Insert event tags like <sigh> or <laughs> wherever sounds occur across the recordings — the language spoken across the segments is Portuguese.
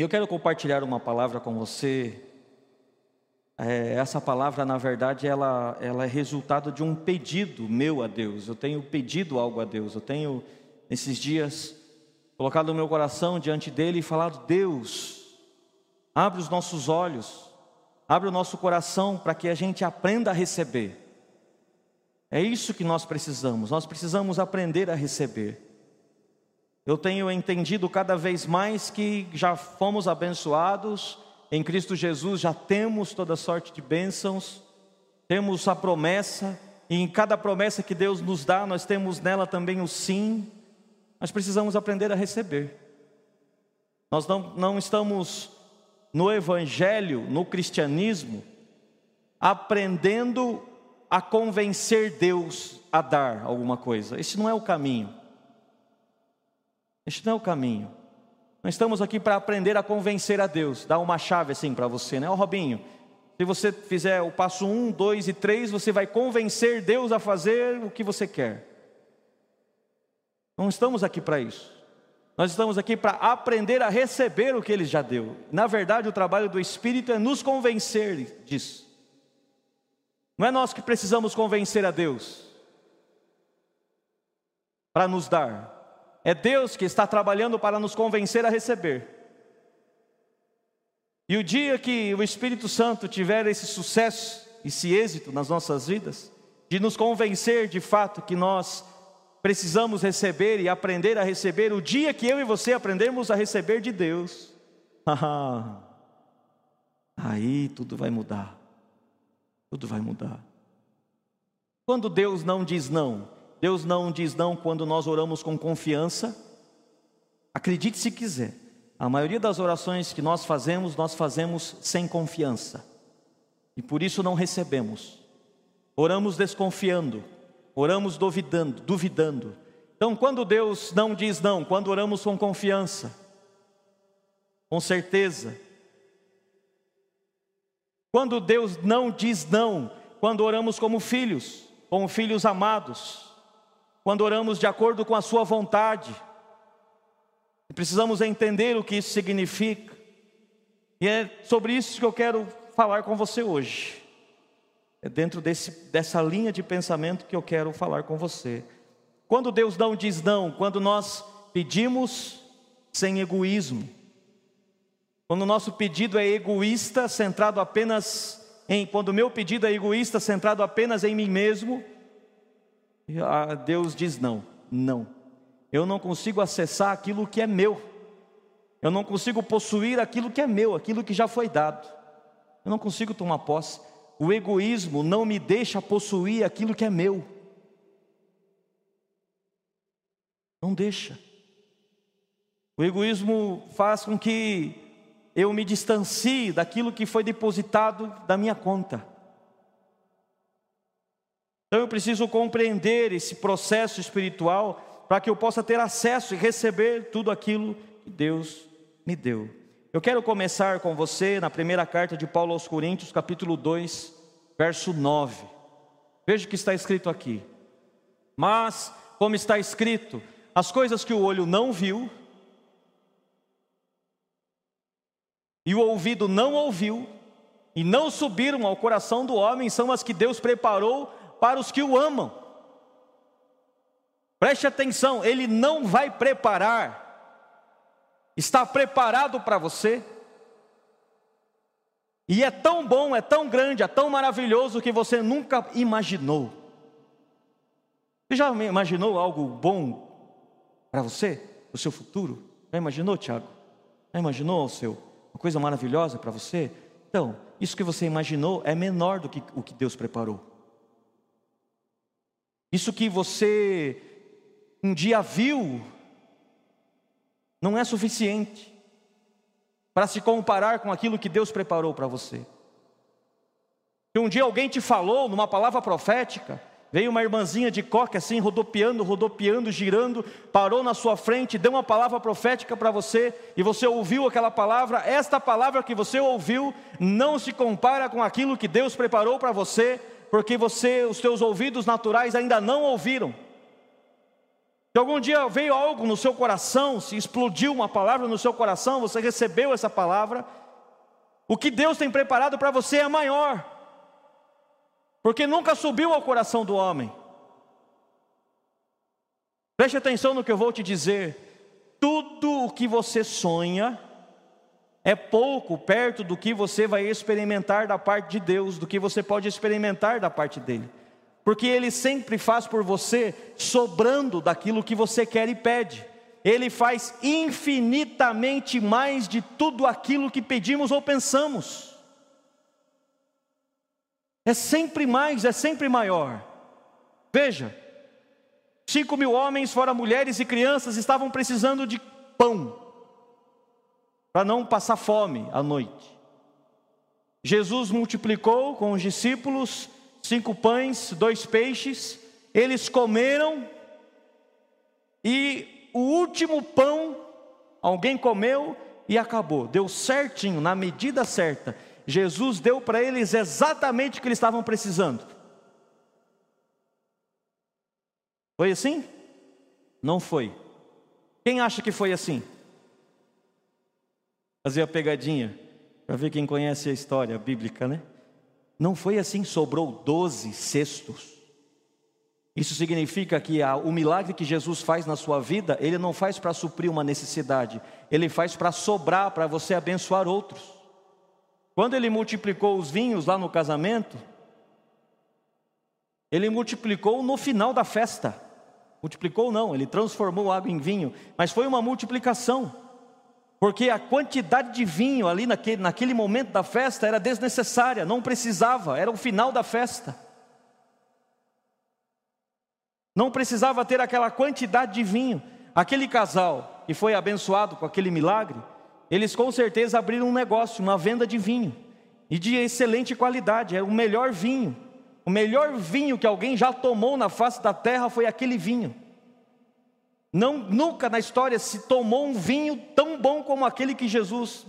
Eu quero compartilhar uma palavra com você. É, essa palavra, na verdade, ela, ela é resultado de um pedido meu a Deus. Eu tenho pedido algo a Deus. Eu tenho, nesses dias, colocado o meu coração diante dele e falado: Deus, abre os nossos olhos, abre o nosso coração para que a gente aprenda a receber. É isso que nós precisamos, nós precisamos aprender a receber. Eu tenho entendido cada vez mais que já fomos abençoados, em Cristo Jesus já temos toda sorte de bênçãos, temos a promessa, e em cada promessa que Deus nos dá, nós temos nela também o sim, mas precisamos aprender a receber. Nós não, não estamos no Evangelho, no cristianismo, aprendendo a convencer Deus a dar alguma coisa. Esse não é o caminho. Este não é o caminho. Nós estamos aqui para aprender a convencer a Deus. Dar uma chave assim para você, né? Ó Robinho, se você fizer o passo um, dois e três, você vai convencer Deus a fazer o que você quer. Não estamos aqui para isso. Nós estamos aqui para aprender a receber o que Ele já deu. Na verdade, o trabalho do Espírito é nos convencer disso. Não é nós que precisamos convencer a Deus para nos dar. É Deus que está trabalhando para nos convencer a receber. E o dia que o Espírito Santo tiver esse sucesso, esse êxito nas nossas vidas, de nos convencer de fato que nós precisamos receber e aprender a receber o dia que eu e você aprendermos a receber de Deus. <laughs> aí tudo vai mudar. Tudo vai mudar. Quando Deus não diz não, Deus não diz não quando nós oramos com confiança. Acredite se quiser, a maioria das orações que nós fazemos, nós fazemos sem confiança. E por isso não recebemos. Oramos desconfiando, oramos duvidando, duvidando. Então, quando Deus não diz não, quando oramos com confiança, com certeza. Quando Deus não diz não, quando oramos como filhos, como filhos amados, quando oramos de acordo com a Sua vontade, precisamos entender o que isso significa, e é sobre isso que eu quero falar com você hoje. É dentro desse, dessa linha de pensamento que eu quero falar com você. Quando Deus não diz não, quando nós pedimos sem egoísmo, quando o nosso pedido é egoísta, centrado apenas em, quando o meu pedido é egoísta, centrado apenas em mim mesmo, Deus diz não, não. Eu não consigo acessar aquilo que é meu. Eu não consigo possuir aquilo que é meu, aquilo que já foi dado. Eu não consigo tomar posse. O egoísmo não me deixa possuir aquilo que é meu. Não deixa. O egoísmo faz com que eu me distancie daquilo que foi depositado da minha conta. Então eu preciso compreender esse processo espiritual para que eu possa ter acesso e receber tudo aquilo que Deus me deu. Eu quero começar com você na primeira carta de Paulo aos Coríntios, capítulo 2, verso 9. Veja o que está escrito aqui. Mas, como está escrito, as coisas que o olho não viu, e o ouvido não ouviu, e não subiram ao coração do homem, são as que Deus preparou para os que o amam. Preste atenção, Ele não vai preparar está preparado para você. E é tão bom, é tão grande, é tão maravilhoso que você nunca imaginou. Você já imaginou algo bom para você, o seu futuro? Já imaginou, Tiago? Já imaginou seu, uma coisa maravilhosa para você? Então, isso que você imaginou é menor do que o que Deus preparou. Isso que você um dia viu não é suficiente para se comparar com aquilo que Deus preparou para você. Se um dia alguém te falou numa palavra profética, veio uma irmãzinha de coque assim, rodopiando, rodopiando, girando, parou na sua frente, deu uma palavra profética para você e você ouviu aquela palavra, esta palavra que você ouviu não se compara com aquilo que Deus preparou para você, porque você, os seus ouvidos naturais ainda não ouviram. Se algum dia veio algo no seu coração, se explodiu uma palavra no seu coração, você recebeu essa palavra, o que Deus tem preparado para você é maior, porque nunca subiu ao coração do homem. Preste atenção no que eu vou te dizer: tudo o que você sonha é pouco perto do que você vai experimentar da parte de Deus, do que você pode experimentar da parte dele porque Ele sempre faz por você sobrando daquilo que você quer e pede. Ele faz infinitamente mais de tudo aquilo que pedimos ou pensamos. É sempre mais, é sempre maior. Veja, cinco mil homens, fora mulheres e crianças, estavam precisando de pão, para não passar fome à noite. Jesus multiplicou com os discípulos cinco pães, dois peixes, eles comeram, e o último pão, alguém comeu e acabou, deu certinho, na medida certa. Jesus deu para eles exatamente o que eles estavam precisando. Foi assim? Não foi. Quem acha que foi assim? Fazer a pegadinha, para ver quem conhece a história bíblica, né? Não foi assim, sobrou doze cestos. Isso significa que a, o milagre que Jesus faz na sua vida, ele não faz para suprir uma necessidade, ele faz para sobrar, para você abençoar outros. Quando ele multiplicou os vinhos lá no casamento, ele multiplicou no final da festa. Multiplicou não, ele transformou água em vinho, mas foi uma multiplicação porque a quantidade de vinho ali naquele, naquele momento da festa era desnecessária, não precisava, era o final da festa. Não precisava ter aquela quantidade de vinho. Aquele casal que foi abençoado com aquele milagre, eles com certeza abriram um negócio, uma venda de vinho, e de excelente qualidade, era o melhor vinho. O melhor vinho que alguém já tomou na face da terra foi aquele vinho. Não, nunca na história se tomou um vinho tão bom como aquele que Jesus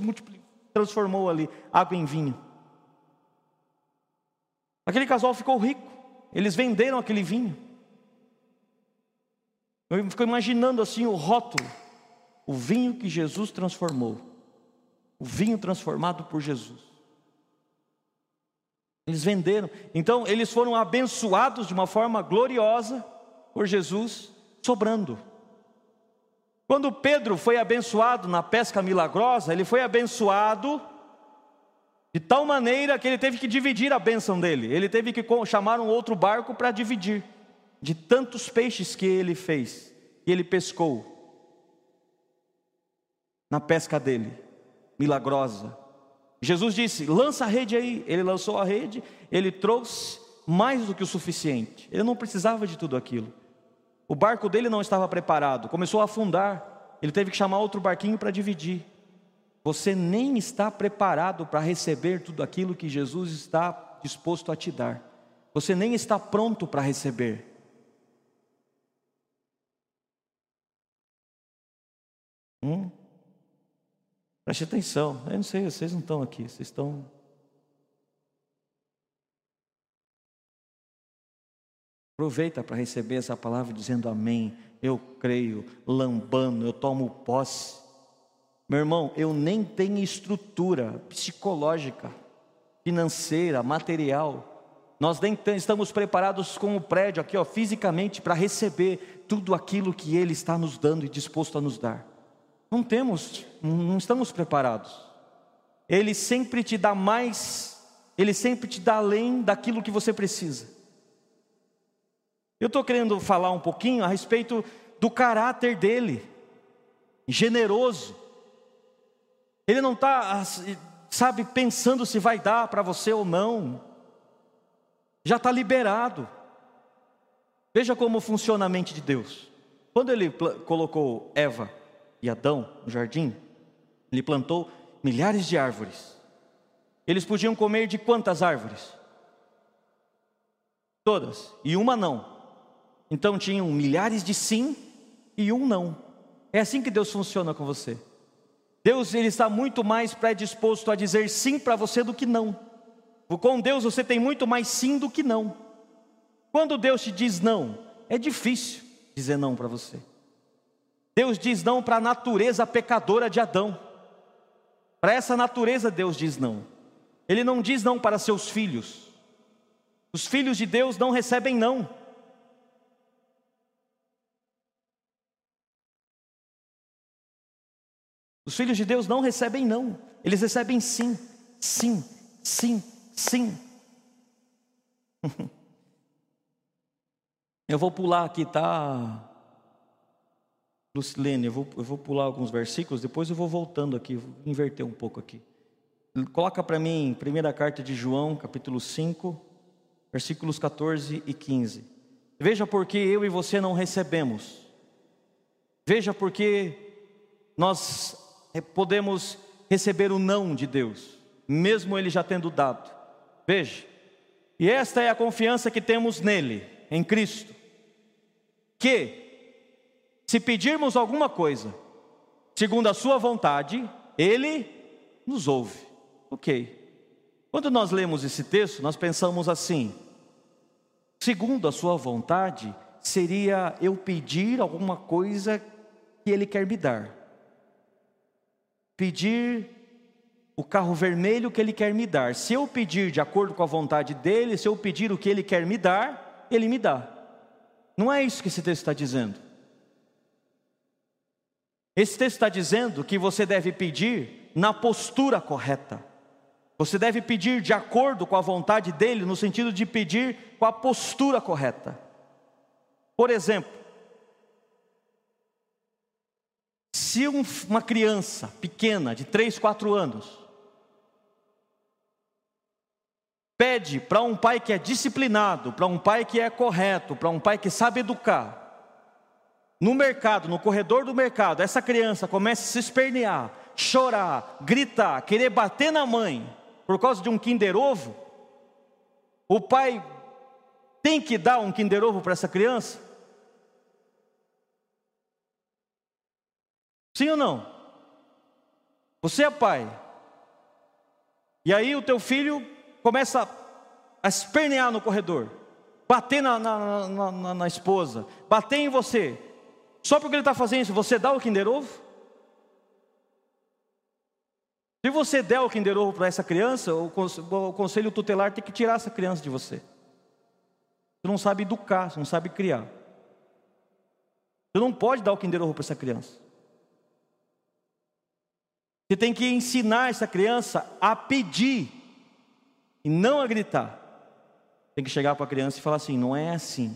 transformou ali, água em vinho. Aquele casal ficou rico, eles venderam aquele vinho. Eu fico imaginando assim o rótulo, o vinho que Jesus transformou, o vinho transformado por Jesus. Eles venderam, então eles foram abençoados de uma forma gloriosa por Jesus, sobrando. Quando Pedro foi abençoado na pesca milagrosa, ele foi abençoado de tal maneira que ele teve que dividir a bênção dele. Ele teve que chamar um outro barco para dividir, de tantos peixes que ele fez, que ele pescou na pesca dele, milagrosa. Jesus disse: lança a rede aí. Ele lançou a rede, ele trouxe mais do que o suficiente. Ele não precisava de tudo aquilo. O barco dele não estava preparado, começou a afundar. Ele teve que chamar outro barquinho para dividir. Você nem está preparado para receber tudo aquilo que Jesus está disposto a te dar. Você nem está pronto para receber. Hum? Preste atenção. Eu não sei, vocês não estão aqui, vocês estão Aproveita para receber essa palavra dizendo amém. Eu creio, lambando, eu tomo posse. Meu irmão, eu nem tenho estrutura psicológica, financeira, material. Nós nem estamos preparados com o prédio aqui, ó, fisicamente, para receber tudo aquilo que Ele está nos dando e disposto a nos dar. Não temos, não estamos preparados. Ele sempre te dá mais, Ele sempre te dá além daquilo que você precisa. Eu estou querendo falar um pouquinho a respeito do caráter dele, generoso. Ele não está, sabe, pensando se vai dar para você ou não, já está liberado. Veja como funciona a mente de Deus. Quando ele colocou Eva e Adão no jardim, ele plantou milhares de árvores. Eles podiam comer de quantas árvores? Todas, e uma não. Então tinham milhares de sim e um não. É assim que Deus funciona com você. Deus ele está muito mais predisposto a dizer sim para você do que não. Com Deus você tem muito mais sim do que não. Quando Deus te diz não, é difícil dizer não para você. Deus diz não para a natureza pecadora de Adão. Para essa natureza, Deus diz não. Ele não diz não para seus filhos. Os filhos de Deus não recebem não. Os filhos de Deus não recebem não, eles recebem sim, sim, sim, sim. <laughs> Eu vou pular aqui, tá? Lucilene, eu vou, eu vou pular alguns versículos, depois eu vou voltando aqui, vou inverter um pouco aqui. Coloca para mim, primeira carta de João, capítulo 5, versículos 14 e 15. Veja porque eu e você não recebemos. Veja porque nós podemos receber o não de Deus, mesmo Ele já tendo dado. Veja, e esta é a confiança que temos nele, em Cristo, que, se pedirmos alguma coisa, segundo a Sua vontade, Ele nos ouve. Ok. Quando nós lemos esse texto, nós pensamos assim: segundo a Sua vontade, seria eu pedir alguma coisa que Ele quer me dar pedir o carro vermelho que ele quer me dar. Se eu pedir de acordo com a vontade dele, se eu pedir o que ele quer me dar, ele me dá. Não é isso que esse texto está dizendo. Esse texto está dizendo que você deve pedir na postura correta. Você deve pedir de acordo com a vontade dele, no sentido de pedir com a postura correta. Por exemplo, Se um, uma criança pequena, de 3, 4 anos, pede para um pai que é disciplinado, para um pai que é correto, para um pai que sabe educar, no mercado, no corredor do mercado, essa criança começa a se espernear, chorar, gritar, querer bater na mãe por causa de um Kinder Ovo, o pai tem que dar um Kinder Ovo para essa criança? Sim ou não? Você é pai. E aí o teu filho começa a espernear no corredor, bater na, na, na, na esposa, bater em você. Só porque ele está fazendo isso, você dá o Kinder Ovo? Se você der o Kinder Ovo para essa criança, o conselho tutelar tem que tirar essa criança de você. Você não sabe educar, você não sabe criar. Você não pode dar o Kinder Ovo para essa criança. Você tem que ensinar essa criança a pedir e não a gritar. Tem que chegar para a criança e falar assim: não é assim.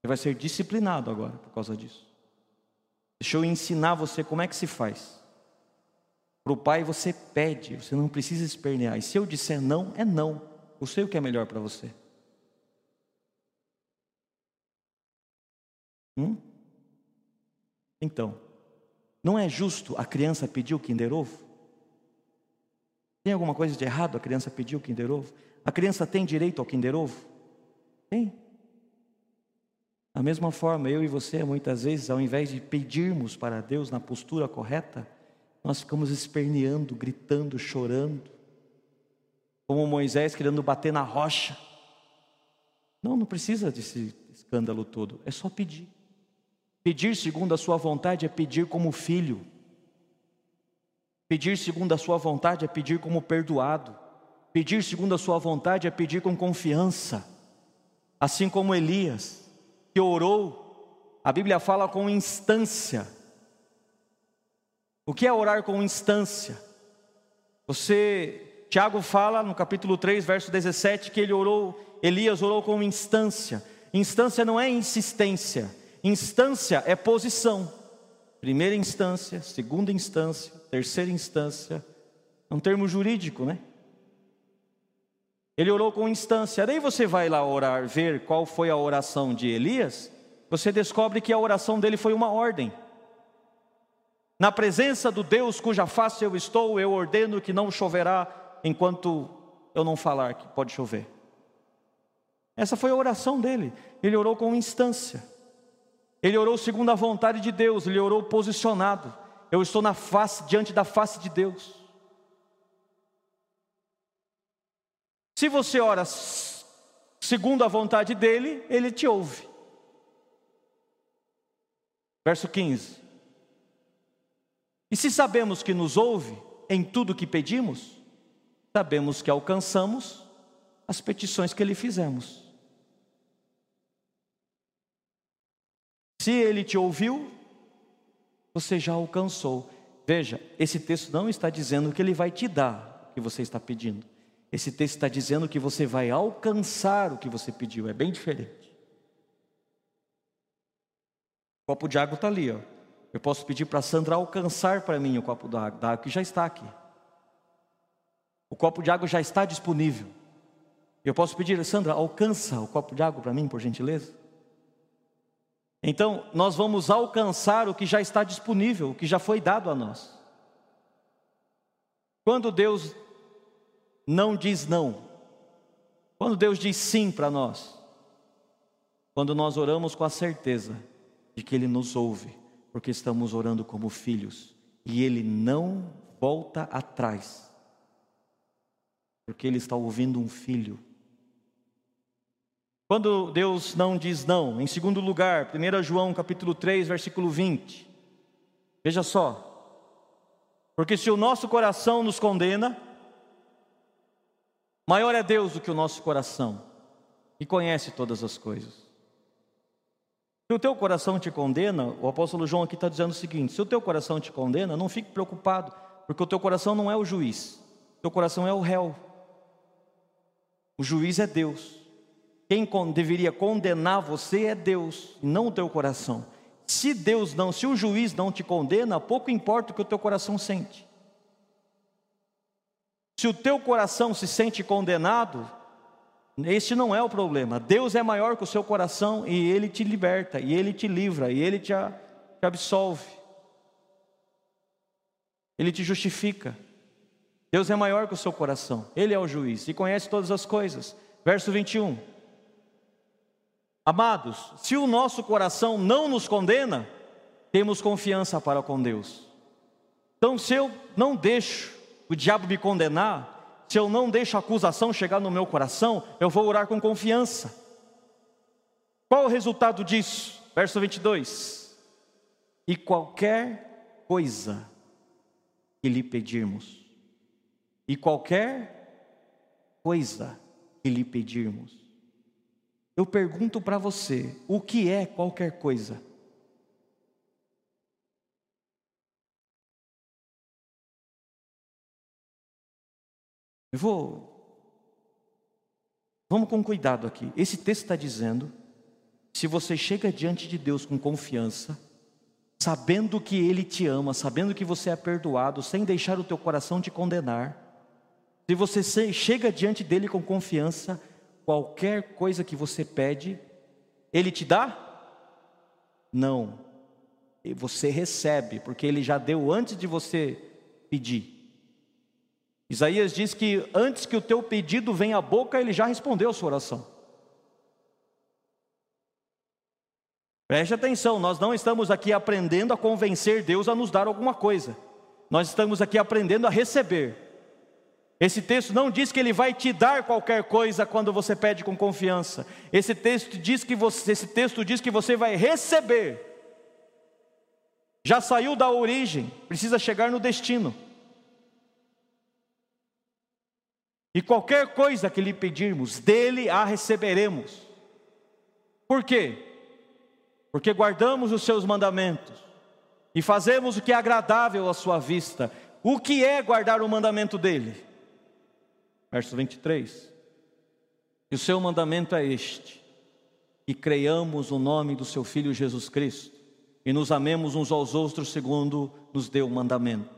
Você vai ser disciplinado agora por causa disso. Deixa eu ensinar você como é que se faz. Para o pai você pede, você não precisa espernear. E se eu disser não, é não. Eu sei o que é melhor para você. Hum? Então, não é justo a criança pedir o Kinder Ovo? Tem alguma coisa de errado a criança pedir o Kinder Ovo? A criança tem direito ao Kinder Ovo? Tem. Da mesma forma, eu e você, muitas vezes, ao invés de pedirmos para Deus na postura correta, nós ficamos esperneando, gritando, chorando, como Moisés querendo bater na rocha. Não, não precisa desse escândalo todo, é só pedir. Pedir segundo a sua vontade é pedir como filho. Pedir segundo a sua vontade é pedir como perdoado. Pedir segundo a sua vontade é pedir com confiança. Assim como Elias, que orou, a Bíblia fala com instância. O que é orar com instância? Você, Tiago fala no capítulo 3, verso 17, que ele orou, Elias orou com instância. Instância não é insistência. Instância é posição. Primeira instância, segunda instância, terceira instância. É um termo jurídico, né? Ele orou com instância. Daí você vai lá orar, ver qual foi a oração de Elias. Você descobre que a oração dele foi uma ordem. Na presença do Deus cuja face eu estou, eu ordeno que não choverá enquanto eu não falar que pode chover. Essa foi a oração dele. Ele orou com instância. Ele orou segundo a vontade de Deus, ele orou posicionado. Eu estou na face, diante da face de Deus. Se você ora segundo a vontade dele, ele te ouve. Verso 15. E se sabemos que nos ouve em tudo que pedimos, sabemos que alcançamos as petições que lhe fizemos. Se ele te ouviu, você já alcançou. Veja, esse texto não está dizendo que ele vai te dar o que você está pedindo. Esse texto está dizendo que você vai alcançar o que você pediu. É bem diferente. O copo de água está ali, ó. Eu posso pedir para Sandra alcançar para mim o copo da água, que já está aqui. O copo de água já está disponível. Eu posso pedir, Sandra, alcança o copo de água para mim, por gentileza? Então, nós vamos alcançar o que já está disponível, o que já foi dado a nós. Quando Deus não diz não, quando Deus diz sim para nós, quando nós oramos com a certeza de que Ele nos ouve, porque estamos orando como filhos, e Ele não volta atrás, porque Ele está ouvindo um filho. Quando Deus não diz não, em segundo lugar, 1 João capítulo 3, versículo 20. Veja só. Porque se o nosso coração nos condena, maior é Deus do que o nosso coração, e conhece todas as coisas. Se o teu coração te condena, o apóstolo João aqui está dizendo o seguinte: se o teu coração te condena, não fique preocupado, porque o teu coração não é o juiz, o teu coração é o réu. O juiz é Deus. Quem deveria condenar você é Deus, não o teu coração. Se Deus não, se o juiz não te condena, pouco importa o que o teu coração sente. Se o teu coração se sente condenado, este não é o problema. Deus é maior que o seu coração e Ele te liberta, e Ele te livra, e Ele te, te absolve. Ele te justifica. Deus é maior que o seu coração, Ele é o juiz e conhece todas as coisas. Verso 21. Amados, se o nosso coração não nos condena, temos confiança para com Deus. Então, se eu não deixo o diabo me condenar, se eu não deixo a acusação chegar no meu coração, eu vou orar com confiança. Qual o resultado disso? Verso 22. E qualquer coisa que lhe pedirmos, e qualquer coisa que lhe pedirmos, eu pergunto para você: o que é qualquer coisa? Eu vou. Vamos com cuidado aqui. Esse texto está dizendo: se você chega diante de Deus com confiança, sabendo que Ele te ama, sabendo que você é perdoado, sem deixar o teu coração te condenar, se você chega diante dele com confiança, qualquer coisa que você pede, Ele te dá? Não. Você recebe, porque Ele já deu antes de você pedir. Isaías diz que antes que o teu pedido venha à boca, ele já respondeu a sua oração. Preste atenção, nós não estamos aqui aprendendo a convencer Deus a nos dar alguma coisa. Nós estamos aqui aprendendo a receber. Esse texto não diz que ele vai te dar qualquer coisa quando você pede com confiança. Esse texto diz que você, esse texto diz que você vai receber. Já saiu da origem, precisa chegar no destino. E qualquer coisa que lhe pedirmos, dele a receberemos. Por quê? Porque guardamos os seus mandamentos e fazemos o que é agradável à sua vista. O que é guardar o mandamento dele? Verso 23. E o seu mandamento é este: que creiamos no nome do seu Filho Jesus Cristo e nos amemos uns aos outros segundo nos deu o mandamento.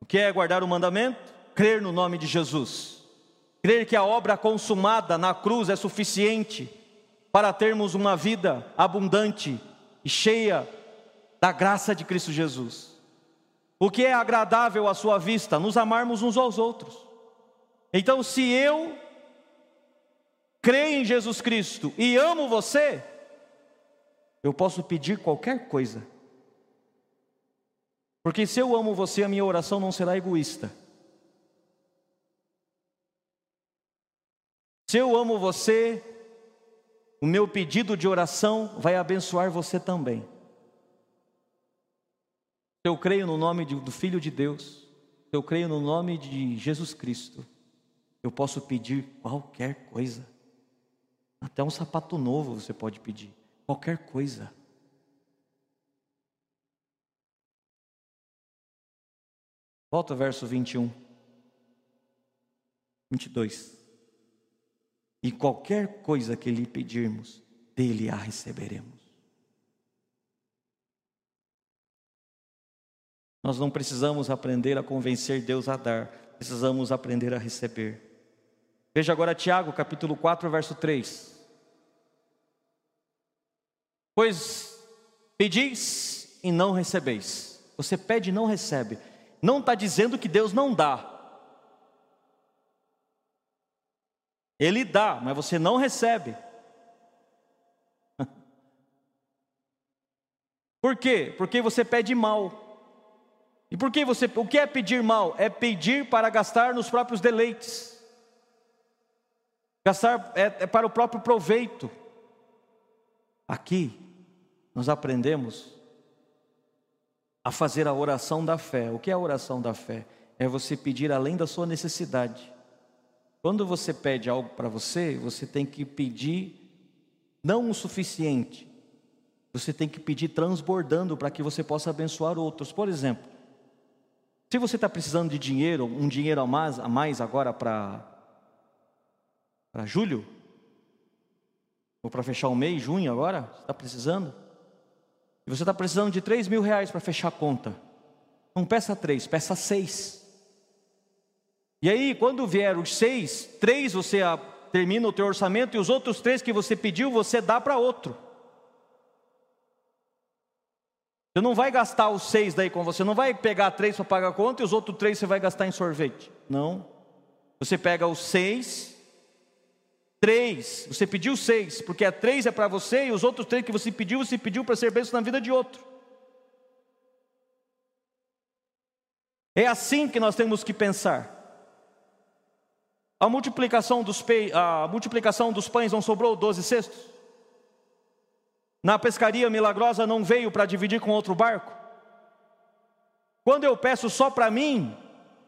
O que é guardar o mandamento? crer no nome de Jesus, crer que a obra consumada na cruz é suficiente para termos uma vida abundante e cheia da graça de Cristo Jesus. O que é agradável à sua vista? Nos amarmos uns aos outros. Então, se eu creio em Jesus Cristo e amo você, eu posso pedir qualquer coisa. Porque se eu amo você, a minha oração não será egoísta. Se eu amo você, o meu pedido de oração vai abençoar você também. Eu creio no nome do Filho de Deus, eu creio no nome de Jesus Cristo, eu posso pedir qualquer coisa. Até um sapato novo você pode pedir, qualquer coisa. Volta ao verso 21, 22. E qualquer coisa que lhe pedirmos, dele a receberemos. Nós não precisamos aprender a convencer Deus a dar, precisamos aprender a receber. Veja agora Tiago, capítulo 4, verso 3. Pois pedis e não recebeis. Você pede e não recebe. Não está dizendo que Deus não dá. Ele dá, mas você não recebe. <laughs> Por quê? Porque você pede mal. E por que você, o que é pedir mal? É pedir para gastar nos próprios deleites. Gastar é, é para o próprio proveito. Aqui nós aprendemos a fazer a oração da fé. O que é a oração da fé? É você pedir além da sua necessidade. Quando você pede algo para você, você tem que pedir não o suficiente. Você tem que pedir transbordando para que você possa abençoar outros. Por exemplo, se você está precisando de dinheiro, um dinheiro a mais, a mais agora para para julho, ou para fechar o mês, junho agora, você está precisando? E você está precisando de 3 mil reais para fechar a conta. Não peça três, peça seis. E aí, quando vier os seis, três você termina o teu orçamento e os outros três que você pediu, você dá para outro. Você não vai gastar os seis daí com você, não vai pegar três para pagar a conta e os outros três você vai gastar em sorvete. Não. Você pega os seis, três, você pediu seis, porque a três é para você e os outros três que você pediu, você pediu para ser bênção na vida de outro. É assim que nós temos que pensar. A multiplicação dos, pe... a multiplicação dos pães não sobrou doze cestos? na pescaria milagrosa não veio para dividir com outro barco? Quando eu peço só para mim,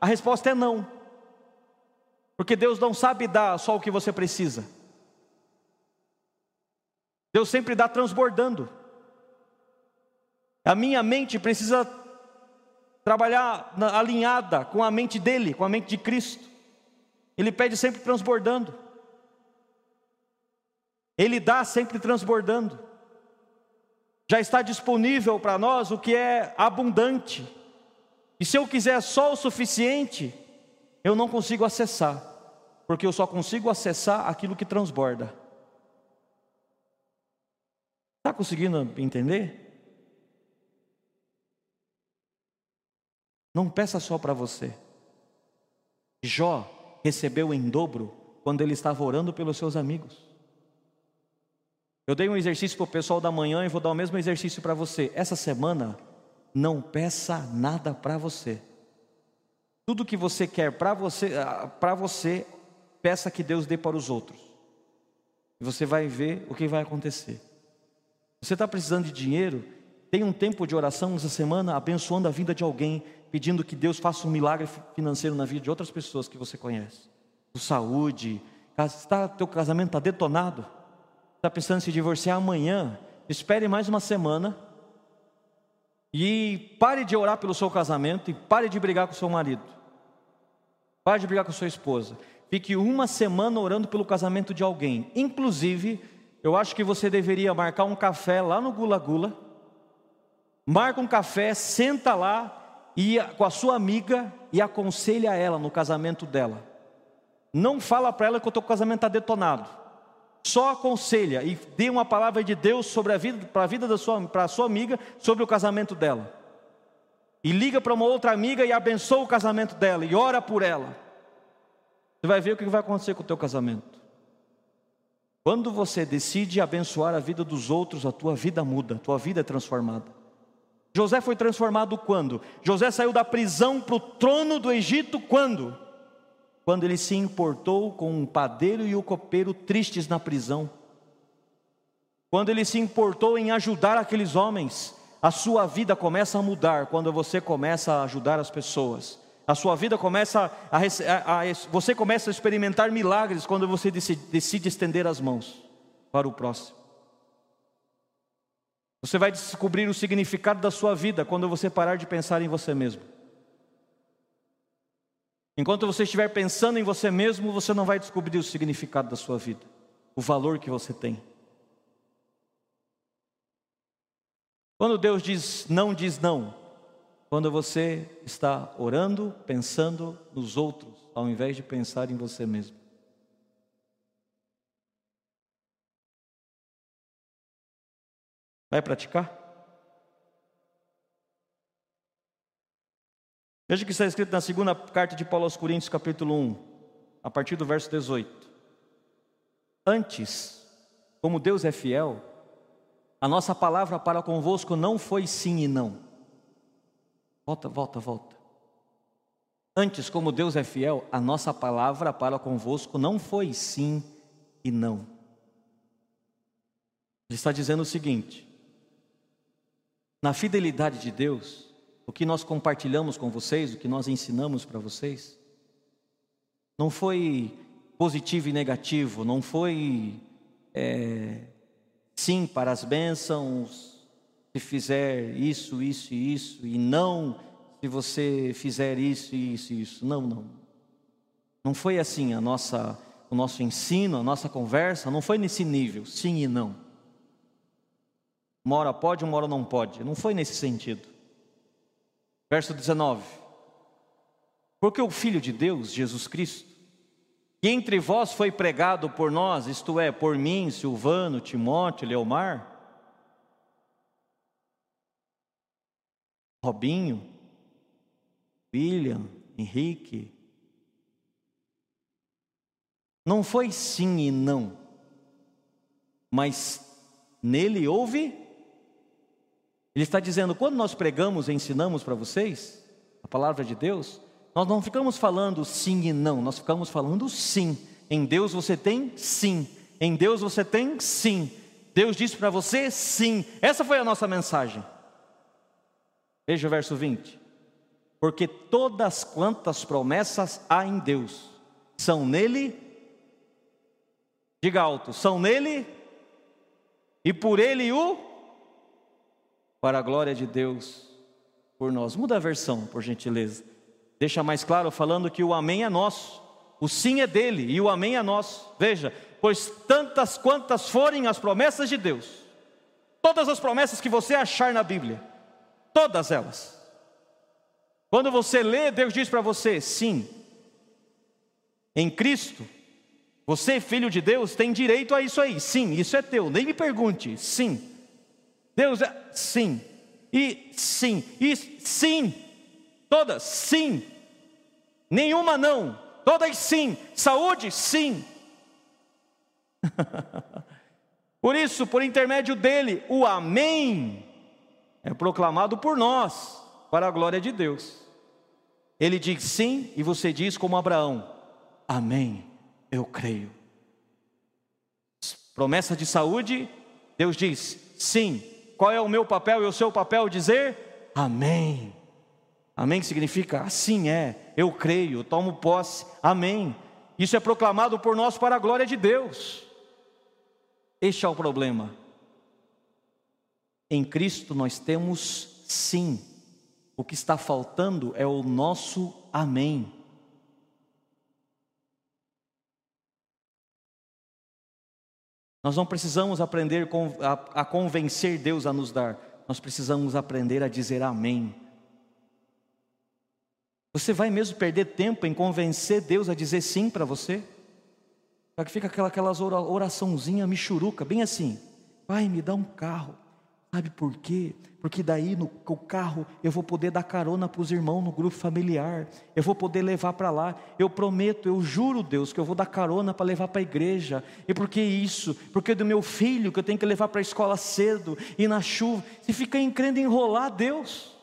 a resposta é não. Porque Deus não sabe dar só o que você precisa. Deus sempre dá transbordando. A minha mente precisa trabalhar alinhada com a mente dele, com a mente de Cristo. Ele pede sempre transbordando. Ele dá sempre transbordando já está disponível para nós o que é abundante. E se eu quiser só o suficiente, eu não consigo acessar, porque eu só consigo acessar aquilo que transborda. Está conseguindo entender? Não peça só para você. Jó recebeu em dobro quando ele estava orando pelos seus amigos. Eu dei um exercício para o pessoal da manhã e vou dar o mesmo exercício para você. Essa semana, não peça nada para você. Tudo que você quer para você, ah, para você, peça que Deus dê para os outros. E você vai ver o que vai acontecer. Você está precisando de dinheiro? Tem um tempo de oração essa semana, abençoando a vida de alguém, pedindo que Deus faça um milagre financeiro na vida de outras pessoas que você conhece. De saúde, está, teu casamento está detonado está pensando em se divorciar amanhã, espere mais uma semana e pare de orar pelo seu casamento e pare de brigar com seu marido. Pare de brigar com sua esposa. Fique uma semana orando pelo casamento de alguém. Inclusive, eu acho que você deveria marcar um café lá no Gula Gula. Marca um café, senta lá e com a sua amiga e aconselha ela no casamento dela. Não fala para ela que o teu casamento está detonado só aconselha e dê uma palavra de Deus sobre a vida, para a vida da sua, para a sua amiga, sobre o casamento dela. E liga para uma outra amiga e abençoa o casamento dela e ora por ela. Você vai ver o que vai acontecer com o teu casamento. Quando você decide abençoar a vida dos outros, a tua vida muda, a tua vida é transformada. José foi transformado quando? José saiu da prisão para o trono do Egito quando? Quando ele se importou com o padeiro e o copeiro tristes na prisão, quando ele se importou em ajudar aqueles homens a sua vida começa a mudar quando você começa a ajudar as pessoas. A sua vida começa a, a, a você começa a experimentar milagres quando você decide, decide estender as mãos para o próximo. Você vai descobrir o significado da sua vida quando você parar de pensar em você mesmo. Enquanto você estiver pensando em você mesmo, você não vai descobrir o significado da sua vida, o valor que você tem. Quando Deus diz não, diz não. Quando você está orando, pensando nos outros, ao invés de pensar em você mesmo. Vai praticar? Veja o que está escrito na segunda carta de Paulo aos Coríntios, capítulo 1, a partir do verso 18. Antes, como Deus é fiel, a nossa palavra para convosco não foi sim e não. Volta, volta, volta. Antes, como Deus é fiel, a nossa palavra para convosco não foi sim e não. Ele está dizendo o seguinte: na fidelidade de Deus, o que nós compartilhamos com vocês, o que nós ensinamos para vocês, não foi positivo e negativo, não foi é, sim para as bênçãos, se fizer isso, isso e isso, e não se você fizer isso, isso e isso. Não, não. Não foi assim a nossa, o nosso ensino, a nossa conversa, não foi nesse nível, sim e não. Uma hora pode, uma hora não pode. Não foi nesse sentido. Verso 19: Porque o Filho de Deus, Jesus Cristo, que entre vós foi pregado por nós, isto é, por mim, Silvano, Timóteo, Leomar, Robinho, William, Henrique, não foi sim e não, mas nele houve ele está dizendo: quando nós pregamos e ensinamos para vocês a palavra de Deus, nós não ficamos falando sim e não, nós ficamos falando sim. Em Deus você tem sim. Em Deus você tem sim. Deus disse para você sim. Essa foi a nossa mensagem. Veja o verso 20. Porque todas quantas promessas há em Deus são nele, diga alto, são nele e por ele o para a glória de Deus por nós. Muda a versão, por gentileza. Deixa mais claro, falando que o amém é nosso, o sim é dele e o amém é nosso. Veja, pois tantas quantas forem as promessas de Deus, todas as promessas que você achar na Bíblia, todas elas. Quando você lê, Deus diz para você: sim, em Cristo, você, filho de Deus, tem direito a isso aí. Sim, isso é teu. Nem me pergunte. Sim. Deus é sim, e sim, e sim, todas sim, nenhuma não, todas sim, saúde sim. <laughs> por isso, por intermédio dele, o Amém é proclamado por nós, para a glória de Deus. Ele diz sim, e você diz como Abraão: Amém, eu creio. Promessa de saúde, Deus diz sim, qual é o meu papel e o seu papel? Dizer amém. Amém significa assim é, eu creio, tomo posse, amém. Isso é proclamado por nós para a glória de Deus. Este é o problema. Em Cristo nós temos sim, o que está faltando é o nosso amém. Nós não precisamos aprender a convencer Deus a nos dar, nós precisamos aprender a dizer amém. Você vai mesmo perder tempo em convencer Deus a dizer sim para você? Só que fica aquela aquelas oraçãozinha michuruca, bem assim. Pai, me dá um carro. Sabe por quê? Porque daí no carro eu vou poder dar carona para os irmãos no grupo familiar, eu vou poder levar para lá. Eu prometo, eu juro, Deus, que eu vou dar carona para levar para a igreja. E por que isso? Porque do meu filho que eu tenho que levar para a escola cedo e na chuva. Você fica querendo enrolar Deus,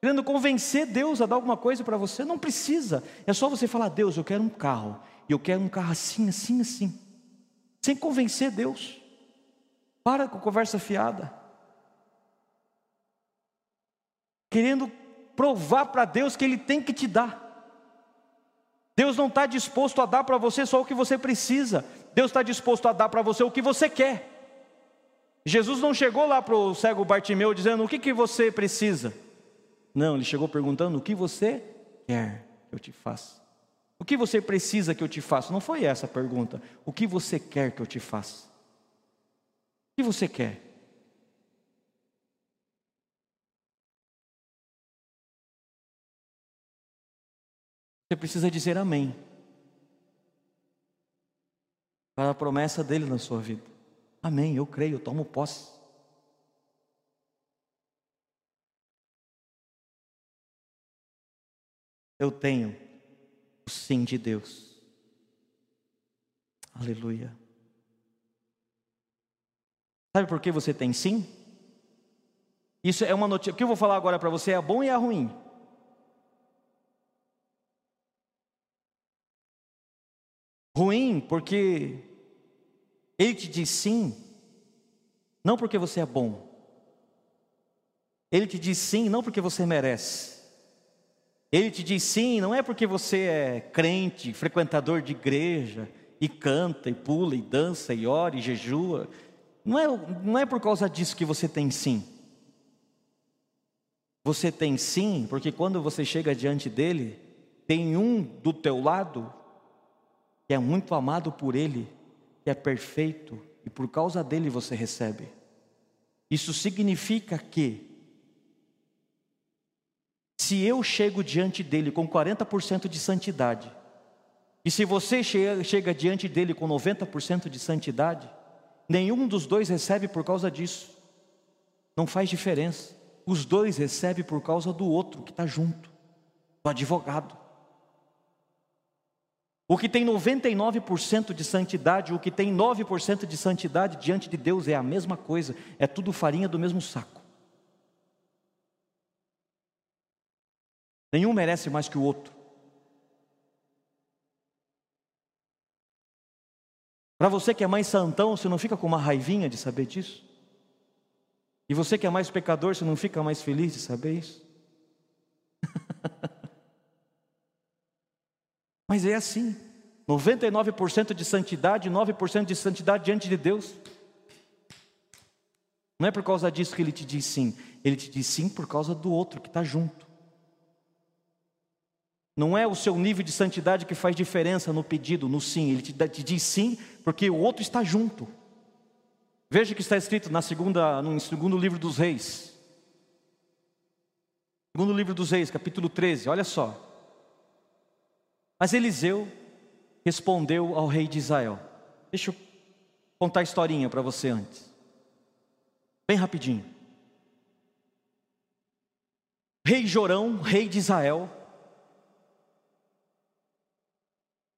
querendo convencer Deus a dar alguma coisa para você. Não precisa, é só você falar: Deus, eu quero um carro, e eu quero um carro assim, assim, assim, sem convencer Deus. Para com conversa fiada. Querendo provar para Deus que Ele tem que te dar. Deus não está disposto a dar para você só o que você precisa, Deus está disposto a dar para você o que você quer. Jesus não chegou lá para o cego Bartimeu dizendo: O que, que você precisa? Não, ele chegou perguntando: O que você quer que eu te faça? O que você precisa que eu te faça? Não foi essa a pergunta. O que você quer que eu te faça? O que você quer? Você precisa dizer amém. Para a promessa dele na sua vida. Amém, eu creio, eu tomo posse. Eu tenho o sim de Deus. Aleluia. Sabe por que você tem sim? Isso é uma notícia. O que eu vou falar agora para você é bom e é ruim. Ruim porque ele te diz sim, não porque você é bom. Ele te diz sim, não porque você merece. Ele te diz sim, não é porque você é crente, frequentador de igreja, e canta, e pula, e dança, e ora, e jejua. Não é, não é por causa disso que você tem sim. Você tem sim, porque quando você chega diante dele, tem um do teu lado que é muito amado por ele que é perfeito e por causa dele você recebe. Isso significa que, se eu chego diante dele com 40% de santidade, e se você chega, chega diante dele com 90% de santidade, nenhum dos dois recebe por causa disso. Não faz diferença. Os dois recebem por causa do outro que está junto, do advogado. O que tem 99% de santidade, o que tem 9% de santidade diante de Deus é a mesma coisa, é tudo farinha do mesmo saco. Nenhum merece mais que o outro. Para você que é mais santão, você não fica com uma raivinha de saber disso? E você que é mais pecador, você não fica mais feliz de saber isso? <laughs> Mas é assim. 99% de santidade, 9% de santidade diante de Deus. Não é por causa disso que ele te diz sim, ele te diz sim por causa do outro que está junto. Não é o seu nível de santidade que faz diferença no pedido, no sim, ele te, te diz sim porque o outro está junto. Veja o que está escrito na segunda, no segundo livro dos reis. Segundo livro dos reis, capítulo 13, olha só. Mas Eliseu respondeu ao rei de Israel. Deixa eu contar a historinha para você antes. Bem rapidinho. Rei Jorão, rei de Israel,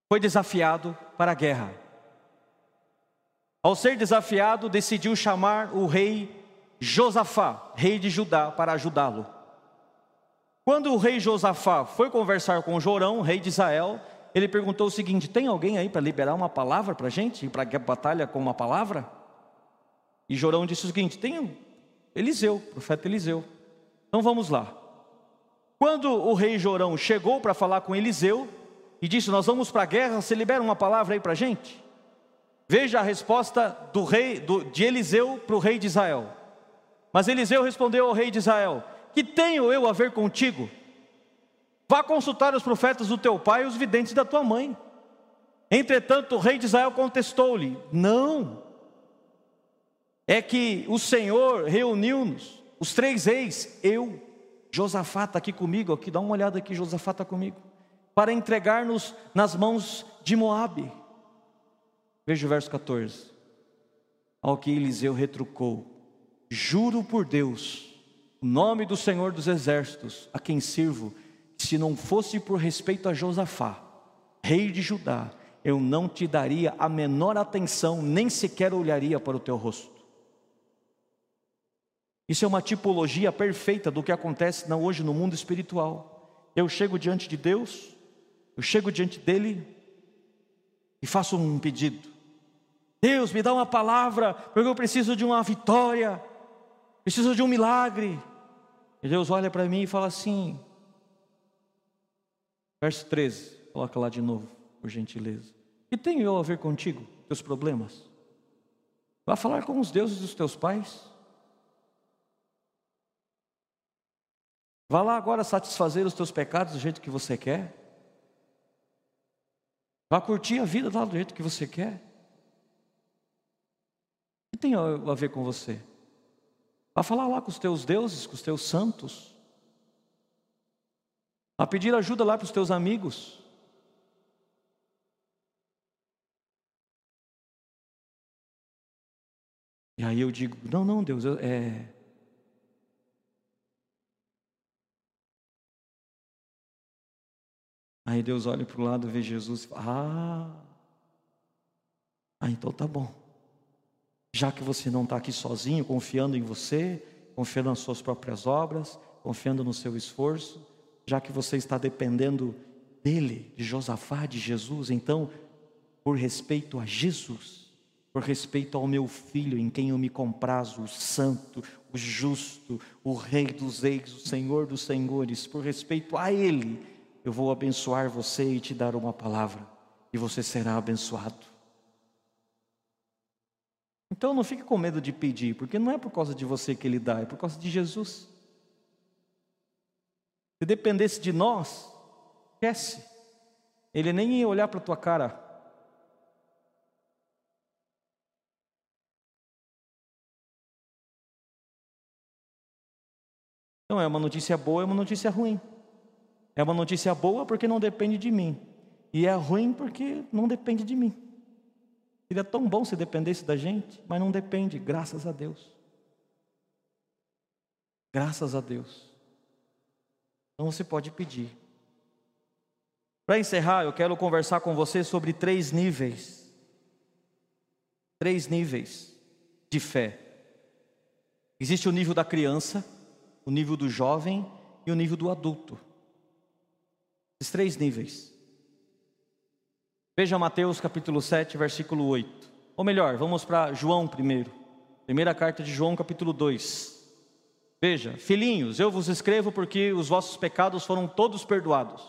foi desafiado para a guerra. Ao ser desafiado, decidiu chamar o rei Josafá, rei de Judá, para ajudá-lo. Quando o rei Josafá foi conversar com Jorão, rei de Israel, ele perguntou o seguinte: tem alguém aí para liberar uma palavra para a gente, para a batalha com uma palavra? E Jorão disse o seguinte: tem Eliseu, profeta Eliseu. Então vamos lá. Quando o rei Jorão chegou para falar com Eliseu e disse: Nós vamos para a guerra, você libera uma palavra aí para a gente? Veja a resposta do rei do, de Eliseu para o rei de Israel. Mas Eliseu respondeu ao rei de Israel: Que tenho eu a ver contigo? Vá consultar os profetas do teu pai e os videntes da tua mãe. Entretanto, o rei de Israel contestou-lhe: Não, é que o Senhor reuniu-nos, os três reis, eu, Josafá está aqui comigo, aqui, dá uma olhada aqui, Josafá está comigo, para entregar-nos nas mãos de Moabe. Veja o verso 14. Ao que Eliseu retrucou: Juro por Deus, nome do Senhor dos exércitos, a quem sirvo, se não fosse por respeito a Josafá, rei de Judá, eu não te daria a menor atenção, nem sequer olharia para o teu rosto. Isso é uma tipologia perfeita do que acontece hoje no mundo espiritual. Eu chego diante de Deus, eu chego diante dele e faço um pedido. Deus, me dá uma palavra, porque eu preciso de uma vitória, preciso de um milagre. E Deus olha para mim e fala assim, verso 13, coloca lá de novo, por gentileza. E tenho eu a ver contigo, teus problemas? Vá falar com os deuses dos teus pais. Vá lá agora satisfazer os teus pecados do jeito que você quer. Vá curtir a vida lá do jeito que você quer. O que tem a ver com você? Vá falar lá com os teus deuses, com os teus santos. A pedir ajuda lá para os teus amigos. E aí eu digo: não, não, Deus, eu, é. Aí Deus olha para o lado, vê Jesus e fala: Ah, ah então tá bom. Já que você não está aqui sozinho, confiando em você, confiando nas suas próprias obras, confiando no seu esforço, já que você está dependendo dele, de Josafá, de Jesus, então, por respeito a Jesus, por respeito ao meu filho em quem eu me comprazo, o santo, o justo, o rei dos reis, o senhor dos senhores, por respeito a ele, eu vou abençoar você e te dar uma palavra, e você será abençoado. Então não fique com medo de pedir, porque não é por causa de você que ele dá, é por causa de Jesus. Se dependesse de nós, esquece. Ele nem ia olhar para a tua cara. Então é uma notícia boa, é uma notícia ruim. É uma notícia boa porque não depende de mim. E é ruim porque não depende de mim. Seria tão bom se dependesse da gente, mas não depende, graças a Deus. Graças a Deus. Então você pode pedir. Para encerrar, eu quero conversar com você sobre três níveis. Três níveis de fé. Existe o nível da criança, o nível do jovem e o nível do adulto. Esses três níveis. Veja Mateus capítulo 7, versículo 8. Ou melhor, vamos para João primeiro. Primeira carta de João, capítulo 2. Veja, filhinhos, eu vos escrevo porque os vossos pecados foram todos perdoados,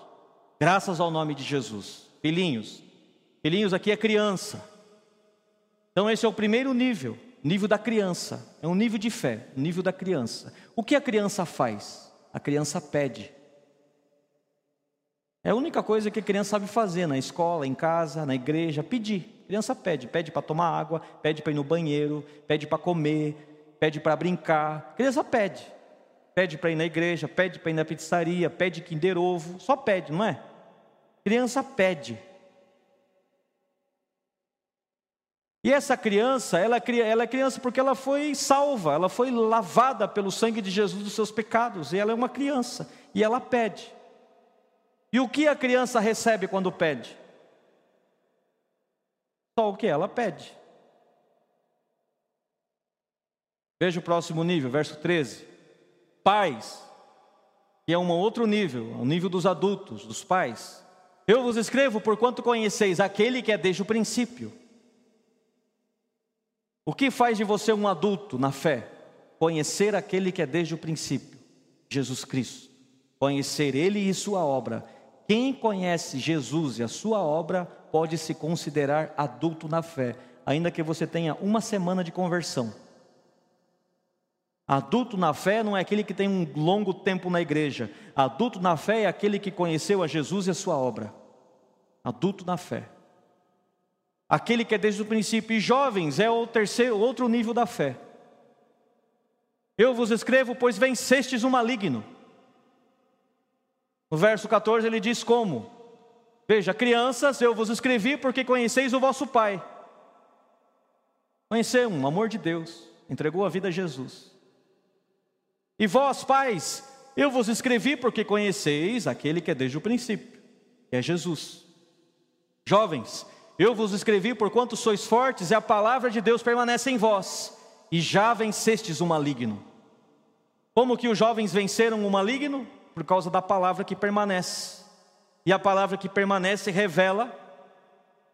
graças ao nome de Jesus. Filhinhos, filhinhos aqui é criança. Então esse é o primeiro nível, nível da criança. É um nível de fé, nível da criança. O que a criança faz? A criança pede. É a única coisa que a criança sabe fazer na escola, em casa, na igreja, pedir. A criança pede, pede para tomar água, pede para ir no banheiro, pede para comer, pede para brincar. A criança pede. Pede para ir na igreja, pede para ir na pizzaria, pede Kinder Ovo, só pede, não é? A criança pede. E essa criança, ela é, ela é criança porque ela foi salva, ela foi lavada pelo sangue de Jesus dos seus pecados, e ela é uma criança, e ela pede. E o que a criança recebe quando pede? Só o que ela pede. Veja o próximo nível, verso 13. Pais, que é um outro nível, o nível dos adultos, dos pais. Eu vos escrevo por quanto conheceis aquele que é desde o princípio. O que faz de você um adulto na fé? Conhecer aquele que é desde o princípio, Jesus Cristo. Conhecer Ele e Sua obra quem conhece Jesus e a sua obra pode se considerar adulto na fé, ainda que você tenha uma semana de conversão. Adulto na fé não é aquele que tem um longo tempo na igreja. Adulto na fé é aquele que conheceu a Jesus e a sua obra. Adulto na fé. Aquele que é desde o princípio. E jovens é o terceiro, outro nível da fé. Eu vos escrevo, pois vencestes o maligno. No verso 14 ele diz como? Veja, crianças, eu vos escrevi porque conheceis o vosso Pai. Conheceu um amor de Deus, entregou a vida a Jesus. E vós, pais, eu vos escrevi porque conheceis aquele que é desde o princípio, que é Jesus. Jovens, eu vos escrevi por quanto sois fortes e a palavra de Deus permanece em vós, e já vencestes o maligno. Como que os jovens venceram o maligno? Por causa da palavra que permanece. E a palavra que permanece revela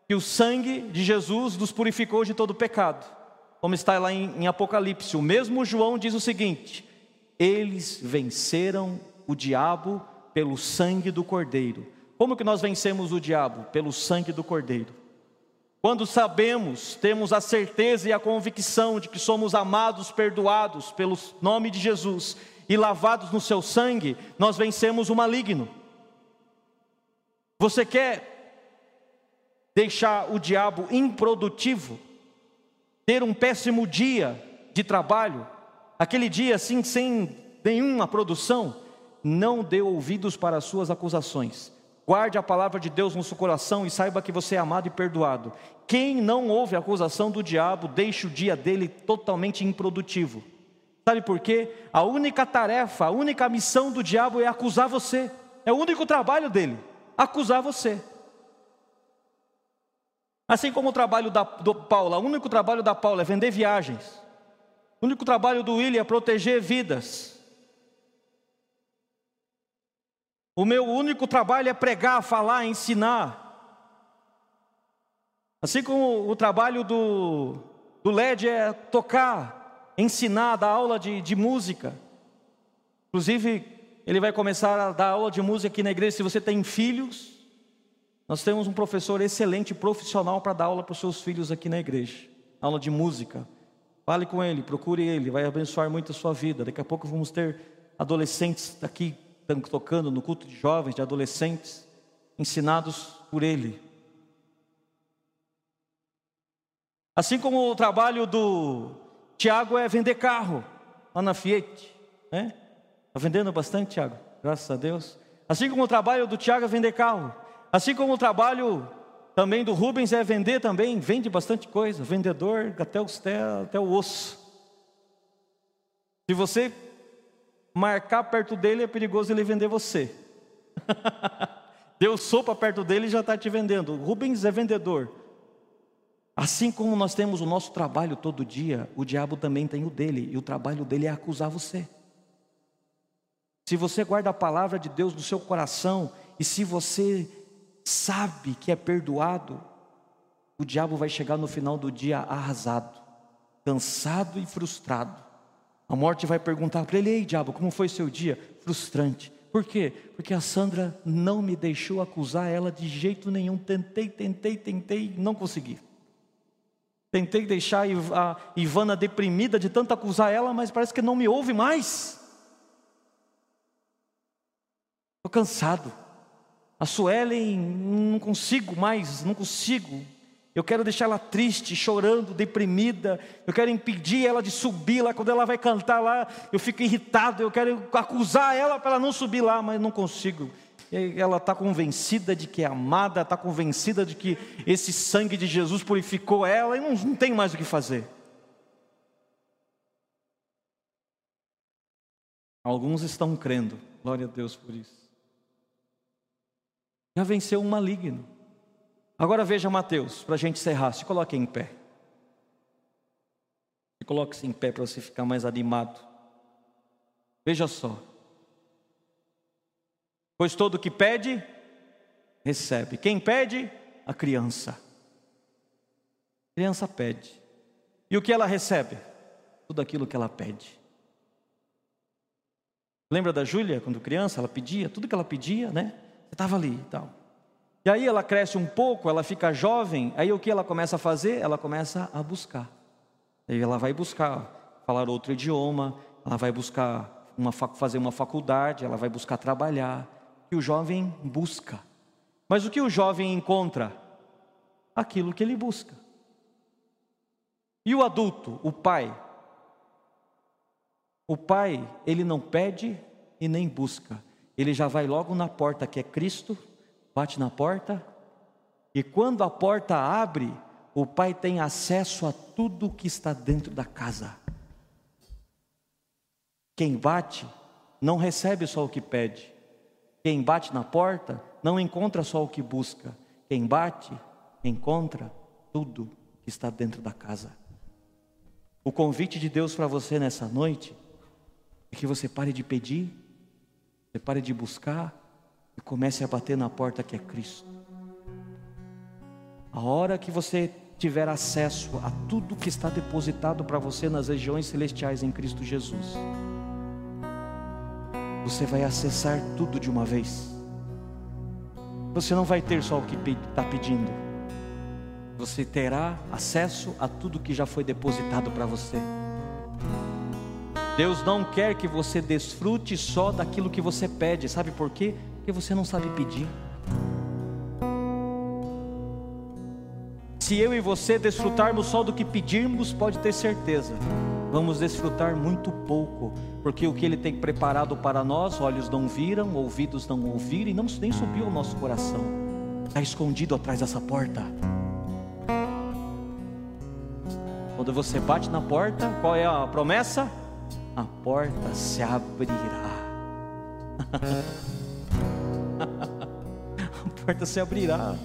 que o sangue de Jesus nos purificou de todo pecado. Como está lá em, em Apocalipse, o mesmo João diz o seguinte: eles venceram o diabo pelo sangue do Cordeiro. Como que nós vencemos o diabo? Pelo sangue do Cordeiro. Quando sabemos, temos a certeza e a convicção de que somos amados, perdoados pelo nome de Jesus e lavados no seu sangue, nós vencemos o maligno. Você quer deixar o diabo improdutivo? Ter um péssimo dia de trabalho? Aquele dia assim, sem nenhuma produção? Não dê ouvidos para as suas acusações Guarde a palavra de Deus no seu coração e saiba que você é amado e perdoado. Quem não ouve a acusação do diabo, deixa o dia dele totalmente improdutivo. Sabe por quê? A única tarefa, a única missão do diabo é acusar você. É o único trabalho dele, acusar você. Assim como o trabalho da, do Paulo, o único trabalho da Paula é vender viagens. O único trabalho do William é proteger vidas. O meu único trabalho é pregar, falar, ensinar. Assim como o trabalho do, do LED é tocar, ensinar, dar aula de, de música. Inclusive, ele vai começar a dar aula de música aqui na igreja. Se você tem filhos, nós temos um professor excelente, profissional, para dar aula para os seus filhos aqui na igreja. Aula de música. Fale com ele, procure ele, vai abençoar muito a sua vida. Daqui a pouco vamos ter adolescentes aqui tocando no culto de jovens, de adolescentes, ensinados por ele. Assim como o trabalho do Tiago é vender carro lá na Fiat, né? Está vendendo bastante, Tiago, graças a Deus. Assim como o trabalho do Tiago é vender carro, assim como o trabalho também do Rubens é vender também, vende bastante coisa, vendedor até, os, até, até o osso. Se você marcar perto dele é perigoso ele vender você. <laughs> Deu sopa perto dele e já está te vendendo. O Rubens é vendedor. Assim como nós temos o nosso trabalho todo dia, o diabo também tem o dele, e o trabalho dele é acusar você. Se você guarda a palavra de Deus no seu coração, e se você sabe que é perdoado, o diabo vai chegar no final do dia arrasado, cansado e frustrado. A morte vai perguntar para ele: Ei, diabo, como foi seu dia? Frustrante. Por quê? Porque a Sandra não me deixou acusar ela de jeito nenhum. Tentei, tentei, tentei, não consegui. Tentei deixar a Ivana deprimida de tanto acusar ela, mas parece que não me ouve mais. Estou cansado. A Suelen, não consigo mais, não consigo. Eu quero deixar ela triste, chorando, deprimida. Eu quero impedir ela de subir lá. Quando ela vai cantar lá, eu fico irritado. Eu quero acusar ela para ela não subir lá, mas não consigo. Ela está convencida de que é amada, está convencida de que esse sangue de Jesus purificou ela e não, não tem mais o que fazer. Alguns estão crendo, glória a Deus por isso. Já venceu um maligno. Agora veja Mateus, para a gente encerrar. Se coloque em pé. Se coloque-se em pé para você ficar mais animado. Veja só. Pois todo que pede, recebe. Quem pede? A criança. A criança pede. E o que ela recebe? Tudo aquilo que ela pede. Lembra da Júlia, quando criança, ela pedia, tudo que ela pedia, né? Estava ali e tal. E aí ela cresce um pouco, ela fica jovem, aí o que ela começa a fazer? Ela começa a buscar. Aí ela vai buscar falar outro idioma, ela vai buscar uma, fazer uma faculdade, ela vai buscar trabalhar. E o jovem busca. Mas o que o jovem encontra? Aquilo que ele busca. E o adulto, o pai? O pai, ele não pede e nem busca. Ele já vai logo na porta que é Cristo bate na porta, e quando a porta abre, o pai tem acesso a tudo que está dentro da casa. Quem bate não recebe só o que pede. Quem bate na porta não encontra só o que busca. Quem bate encontra tudo que está dentro da casa. O convite de Deus para você nessa noite é que você pare de pedir, você pare de buscar, e comece a bater na porta que é Cristo. A hora que você tiver acesso a tudo que está depositado para você nas regiões celestiais em Cristo Jesus, você vai acessar tudo de uma vez. Você não vai ter só o que está pedindo, você terá acesso a tudo que já foi depositado para você. Deus não quer que você desfrute só daquilo que você pede, sabe por quê? Porque você não sabe pedir. Se eu e você desfrutarmos só do que pedirmos, pode ter certeza, vamos desfrutar muito pouco, porque o que Ele tem preparado para nós, olhos não viram, ouvidos não ouviram e não, nem subiu ao nosso coração, está escondido atrás dessa porta. Quando você bate na porta, qual é a promessa? A porta se abrirá. <laughs> a porta se abrirá.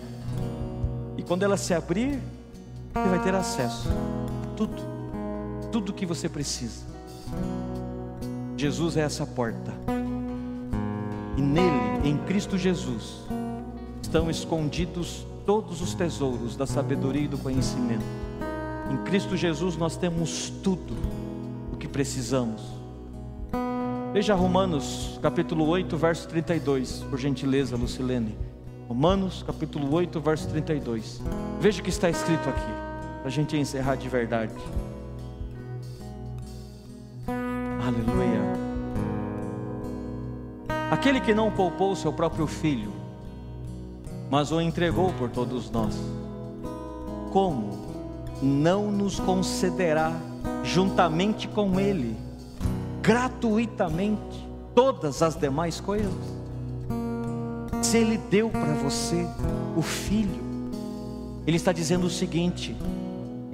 E quando ela se abrir, você vai ter acesso a tudo, tudo que você precisa. Jesus é essa porta. E nele, em Cristo Jesus, estão escondidos todos os tesouros da sabedoria e do conhecimento. Em Cristo Jesus nós temos tudo o que precisamos. Veja Romanos capítulo 8, verso 32, por gentileza, Lucilene. Romanos capítulo 8, verso 32. Veja o que está escrito aqui, para a gente encerrar de verdade. Aleluia. Aquele que não poupou seu próprio filho, mas o entregou por todos nós, como não nos concederá juntamente com ele, gratuitamente, todas as demais coisas? Se Ele deu para você o Filho, Ele está dizendo o seguinte: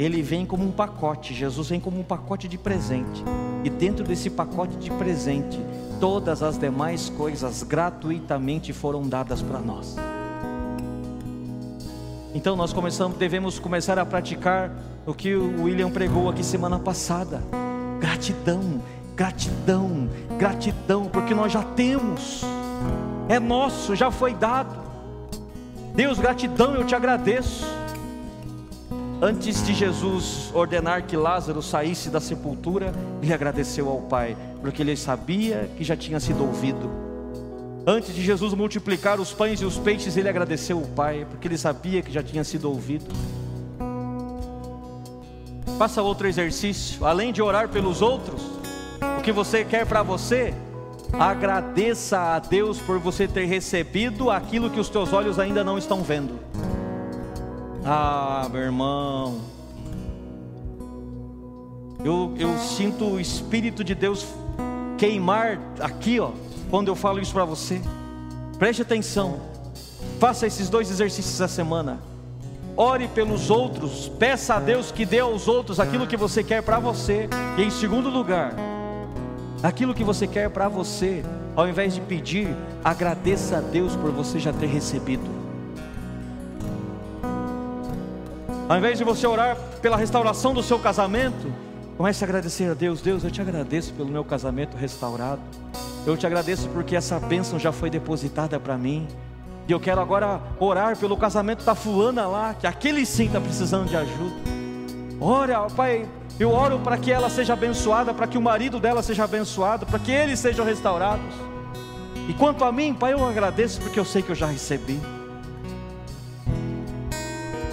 Ele vem como um pacote, Jesus vem como um pacote de presente, e dentro desse pacote de presente, todas as demais coisas gratuitamente foram dadas para nós. Então nós começamos, devemos começar a praticar o que o William pregou aqui semana passada: gratidão, gratidão, gratidão, porque nós já temos é nosso, já foi dado. Deus, gratidão, eu te agradeço. Antes de Jesus ordenar que Lázaro saísse da sepultura, ele agradeceu ao Pai, porque ele sabia que já tinha sido ouvido. Antes de Jesus multiplicar os pães e os peixes, ele agradeceu ao Pai, porque ele sabia que já tinha sido ouvido. Faça outro exercício, além de orar pelos outros, o que você quer para você, Agradeça a Deus por você ter recebido aquilo que os teus olhos ainda não estão vendo. Ah, meu irmão. Eu, eu sinto o Espírito de Deus queimar aqui, ó, quando eu falo isso para você. Preste atenção. Faça esses dois exercícios essa semana. Ore pelos outros, peça a Deus que dê aos outros aquilo que você quer para você. E em segundo lugar, aquilo que você quer para você, ao invés de pedir, agradeça a Deus por você já ter recebido. Ao invés de você orar pela restauração do seu casamento, comece a agradecer a Deus. Deus, eu te agradeço pelo meu casamento restaurado. Eu te agradeço porque essa bênção já foi depositada para mim. E eu quero agora orar pelo casamento da fulana lá, que aquele sim está precisando de ajuda. Ora, Pai, eu oro para que ela seja abençoada, para que o marido dela seja abençoado, para que eles sejam restaurados. E quanto a mim, Pai, eu agradeço porque eu sei que eu já recebi.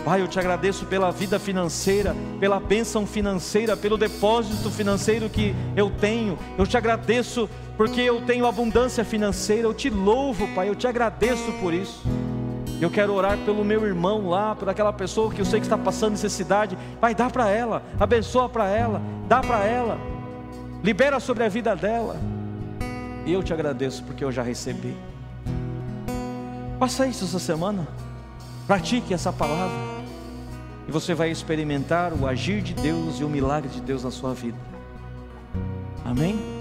Pai, eu te agradeço pela vida financeira, pela bênção financeira, pelo depósito financeiro que eu tenho. Eu te agradeço porque eu tenho abundância financeira. Eu te louvo, Pai, eu te agradeço por isso. Eu quero orar pelo meu irmão lá, por aquela pessoa que eu sei que está passando necessidade. Vai dar para ela, abençoa para ela, dá para ela, libera sobre a vida dela. E eu te agradeço porque eu já recebi. Faça isso essa semana. Pratique essa palavra. E você vai experimentar o agir de Deus e o milagre de Deus na sua vida. Amém?